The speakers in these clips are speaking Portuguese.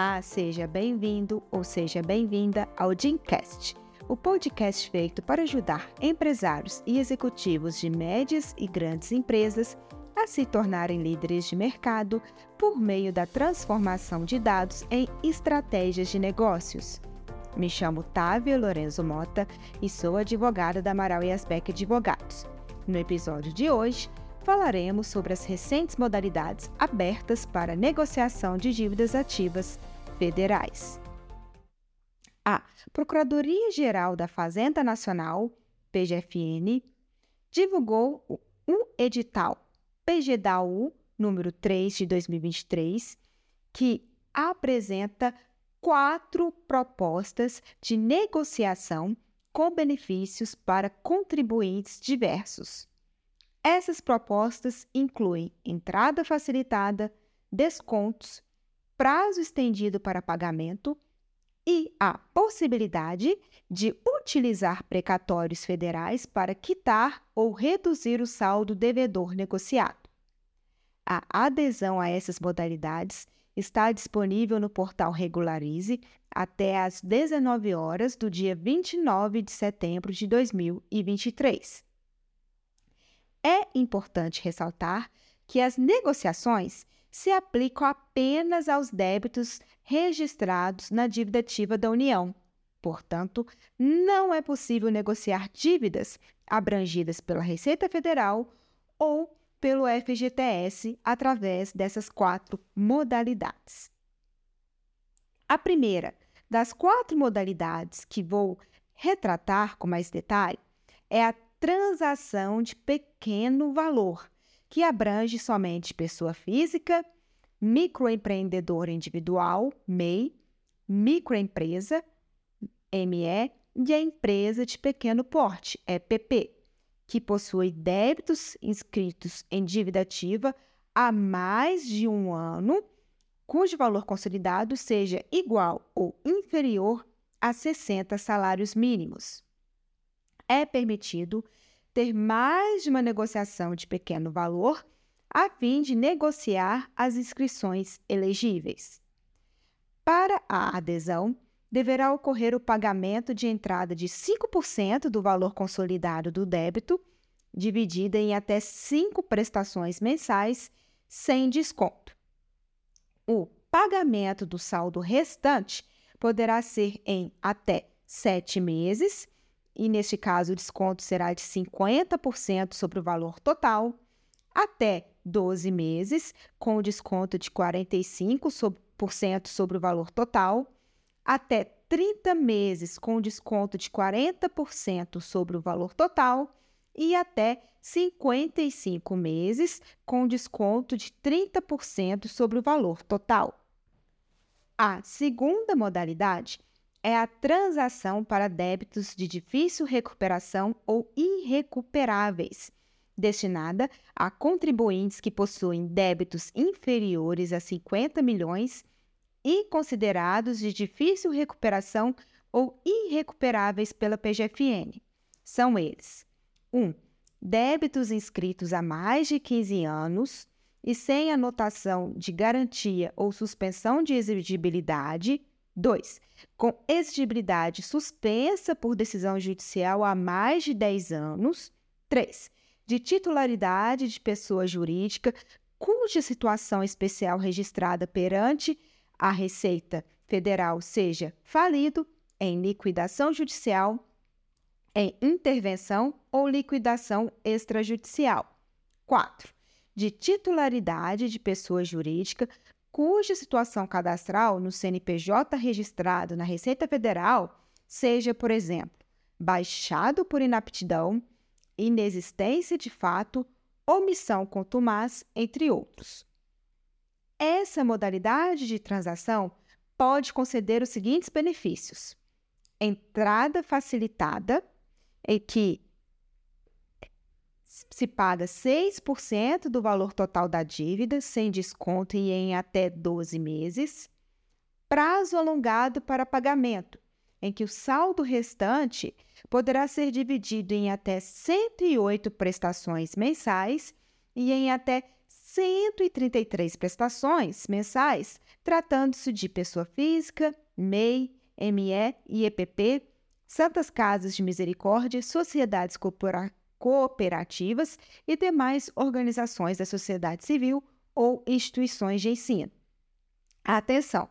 Olá, seja bem-vindo ou seja bem-vinda ao Dreamcast, o podcast feito para ajudar empresários e executivos de médias e grandes empresas a se tornarem líderes de mercado por meio da transformação de dados em estratégias de negócios. Me chamo Távia Lorenzo Mota e sou advogada da Amaral e Asbeck Advogados. No episódio de hoje, falaremos sobre as recentes modalidades abertas para negociação de dívidas ativas federais. A Procuradoria-Geral da Fazenda Nacional, PGFN, divulgou um edital PGDAU número 3 de 2023, que apresenta quatro propostas de negociação com benefícios para contribuintes diversos. Essas propostas incluem entrada facilitada, descontos, prazo estendido para pagamento e a possibilidade de utilizar precatórios federais para quitar ou reduzir o saldo devedor negociado. A adesão a essas modalidades está disponível no portal Regularize até às 19 horas do dia 29 de setembro de 2023. É importante ressaltar que as negociações se aplicam apenas aos débitos registrados na dívida ativa da União. Portanto, não é possível negociar dívidas abrangidas pela Receita Federal ou pelo FGTS através dessas quatro modalidades. A primeira das quatro modalidades que vou retratar com mais detalhe é a transação de pequeno valor, que abrange somente pessoa física, microempreendedor individual, MEI, microempresa, ME, e a empresa de pequeno porte, EPP, que possui débitos inscritos em dívida ativa há mais de um ano, cujo valor consolidado seja igual ou inferior a 60 salários mínimos. É permitido ter mais de uma negociação de pequeno valor a fim de negociar as inscrições elegíveis. Para a adesão, deverá ocorrer o pagamento de entrada de 5% do valor consolidado do débito, dividida em até cinco prestações mensais, sem desconto. O pagamento do saldo restante poderá ser em até sete meses e neste caso o desconto será de 50% sobre o valor total, até 12 meses, com desconto de 45% sobre o valor total, até 30 meses, com desconto de 40% sobre o valor total, e até 55 meses, com desconto de 30% sobre o valor total. A segunda modalidade é a transação para débitos de difícil recuperação ou irrecuperáveis, destinada a contribuintes que possuem débitos inferiores a 50 milhões e considerados de difícil recuperação ou irrecuperáveis pela PGFN. São eles: 1. Um, débitos inscritos há mais de 15 anos e sem anotação de garantia ou suspensão de exigibilidade 2. Com exigibilidade suspensa por decisão judicial há mais de 10 anos. 3. De titularidade de pessoa jurídica cuja situação especial registrada perante a Receita Federal seja falido, em liquidação judicial, em intervenção ou liquidação extrajudicial. 4. De titularidade de pessoa jurídica cuja situação cadastral no CNPJ registrado na Receita Federal seja, por exemplo, baixado por inaptidão, inexistência de fato, omissão contumaz, entre outros. Essa modalidade de transação pode conceder os seguintes benefícios: entrada facilitada, em que se paga 6% do valor total da dívida, sem desconto e em até 12 meses. Prazo alongado para pagamento, em que o saldo restante poderá ser dividido em até 108 prestações mensais e em até 133 prestações mensais, tratando-se de pessoa física, MEI, ME e EPP, Santas Casas de Misericórdia, sociedades cooperativas e demais organizações da sociedade civil ou instituições de ensino. Atenção!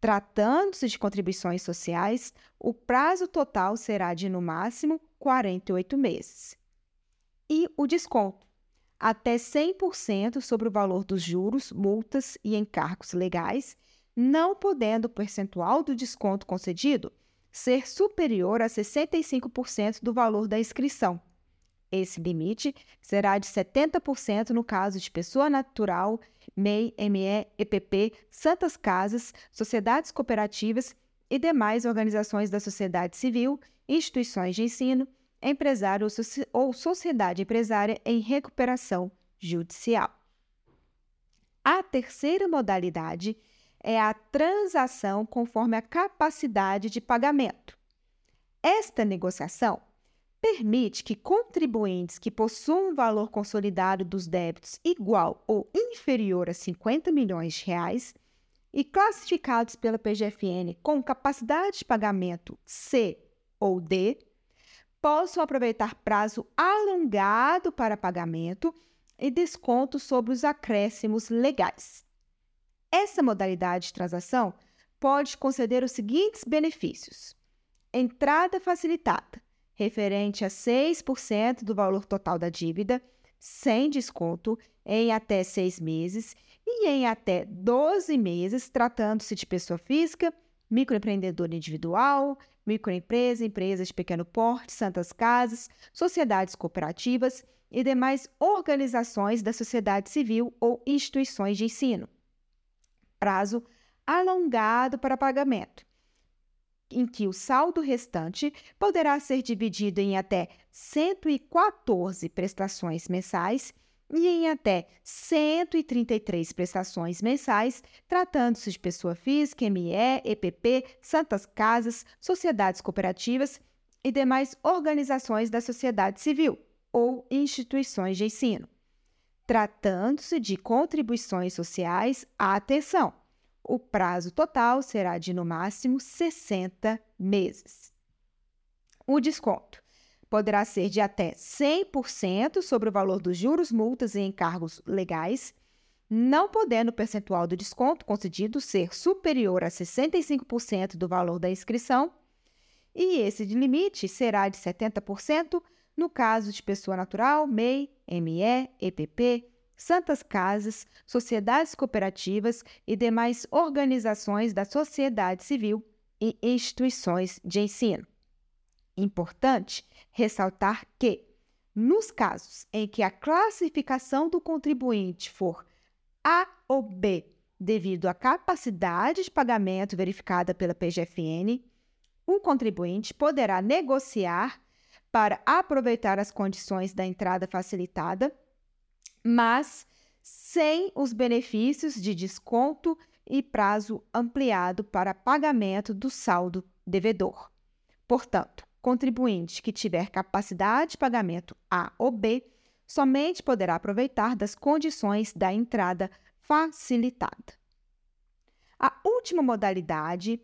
Tratando-se de contribuições sociais, o prazo total será de, no máximo, 48 meses. E o desconto? Até 100% sobre o valor dos juros, multas e encargos legais, não podendo o percentual do desconto concedido ser superior a 65% do valor da inscrição. Esse limite será de 70% no caso de pessoa natural, MEI, ME, EPP, santas casas, sociedades cooperativas e demais organizações da sociedade civil, instituições de ensino, empresário ou sociedade empresária em recuperação judicial. A terceira modalidade é a transação conforme a capacidade de pagamento. Esta negociação permite que contribuintes que possuam um valor consolidado dos débitos igual ou inferior a 50 milhões de reais e classificados pela PGFN com capacidade de pagamento C ou D, possam aproveitar prazo alongado para pagamento e desconto sobre os acréscimos legais. Essa modalidade de transação pode conceder os seguintes benefícios: entrada facilitada, referente a 6% do valor total da dívida, sem desconto, em até seis meses e em até 12 meses, tratando-se de pessoa física, microempreendedor individual, microempresa, empresas de pequeno porte, santas casas, sociedades cooperativas e demais organizações da sociedade civil ou instituições de ensino. Prazo alongado para pagamento em que o saldo restante poderá ser dividido em até 114 prestações mensais e em até 133 prestações mensais, tratando-se de pessoa física, ME, EPP, santas casas, sociedades cooperativas e demais organizações da sociedade civil ou instituições de ensino. Tratando-se de contribuições sociais, atenção! O prazo total será de no máximo 60 meses. O desconto poderá ser de até 100% sobre o valor dos juros, multas e encargos legais, não podendo o percentual do desconto concedido ser superior a 65% do valor da inscrição, e esse limite será de 70% no caso de pessoa natural, MEI, ME, EPP, santas casas, sociedades cooperativas e demais organizações da sociedade civil e instituições de ensino. Importante ressaltar que, nos casos em que a classificação do contribuinte for A ou B, devido à capacidade de pagamento verificada pela PGFN, o contribuinte poderá negociar para aproveitar as condições da entrada facilitada mas sem os benefícios de desconto e prazo ampliado para pagamento do saldo devedor. Portanto, contribuinte que tiver capacidade de pagamento A ou B somente poderá aproveitar das condições da entrada facilitada. A última modalidade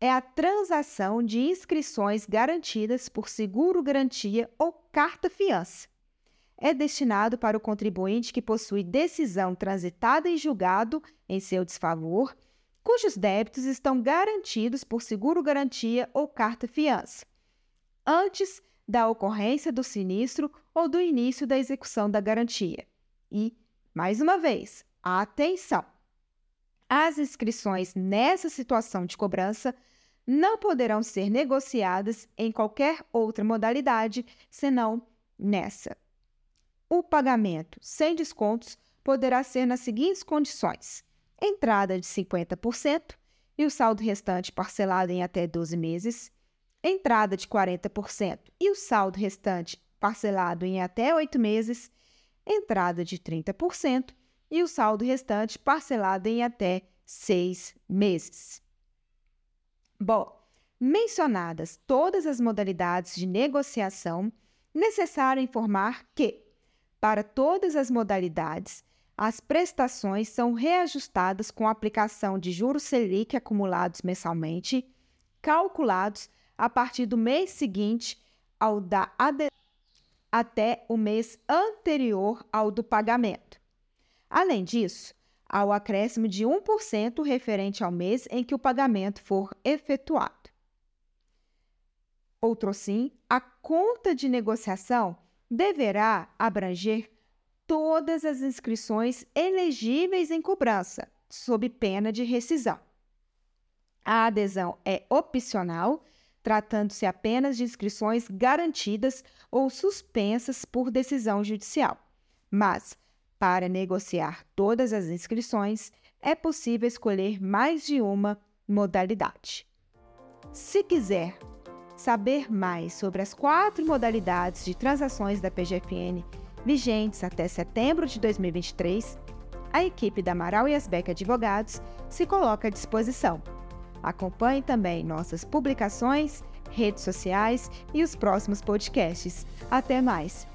é a transação de inscrições garantidas por seguro-garantia ou carta-fiança, é destinado para o contribuinte que possui decisão transitada em julgado em seu desfavor, cujos débitos estão garantidos por seguro-garantia ou carta-fiança, antes da ocorrência do sinistro ou do início da execução da garantia. E, mais uma vez, atenção! As inscrições nessa situação de cobrança não poderão ser negociadas em qualquer outra modalidade senão nessa. O pagamento sem descontos poderá ser nas seguintes condições: entrada de 50% e o saldo restante parcelado em até 12 meses, entrada de 40% e o saldo restante parcelado em até 8 meses, entrada de 30% e o saldo restante parcelado em até 6 meses. Bom, mencionadas todas as modalidades de negociação, necessário informar que para todas as modalidades, as prestações são reajustadas com a aplicação de juros Selic acumulados mensalmente, calculados a partir do mês seguinte ao da adesão até o mês anterior ao do pagamento. Além disso, há o acréscimo de 1% referente ao mês em que o pagamento for efetuado. Outro sim, a conta de negociação deverá abranger todas as inscrições elegíveis em cobrança, sob pena de rescisão. A adesão é opcional, tratando-se apenas de inscrições garantidas ou suspensas por decisão judicial. Mas, para negociar todas as inscrições, é possível escolher mais de uma modalidade. Se quiser saber mais sobre as quatro modalidades de transações da PGFN vigentes até setembro de 2023, a equipe da Amaral e Asbeck Advogados se coloca à disposição. Acompanhe também nossas publicações, redes sociais e os próximos podcasts. Até mais!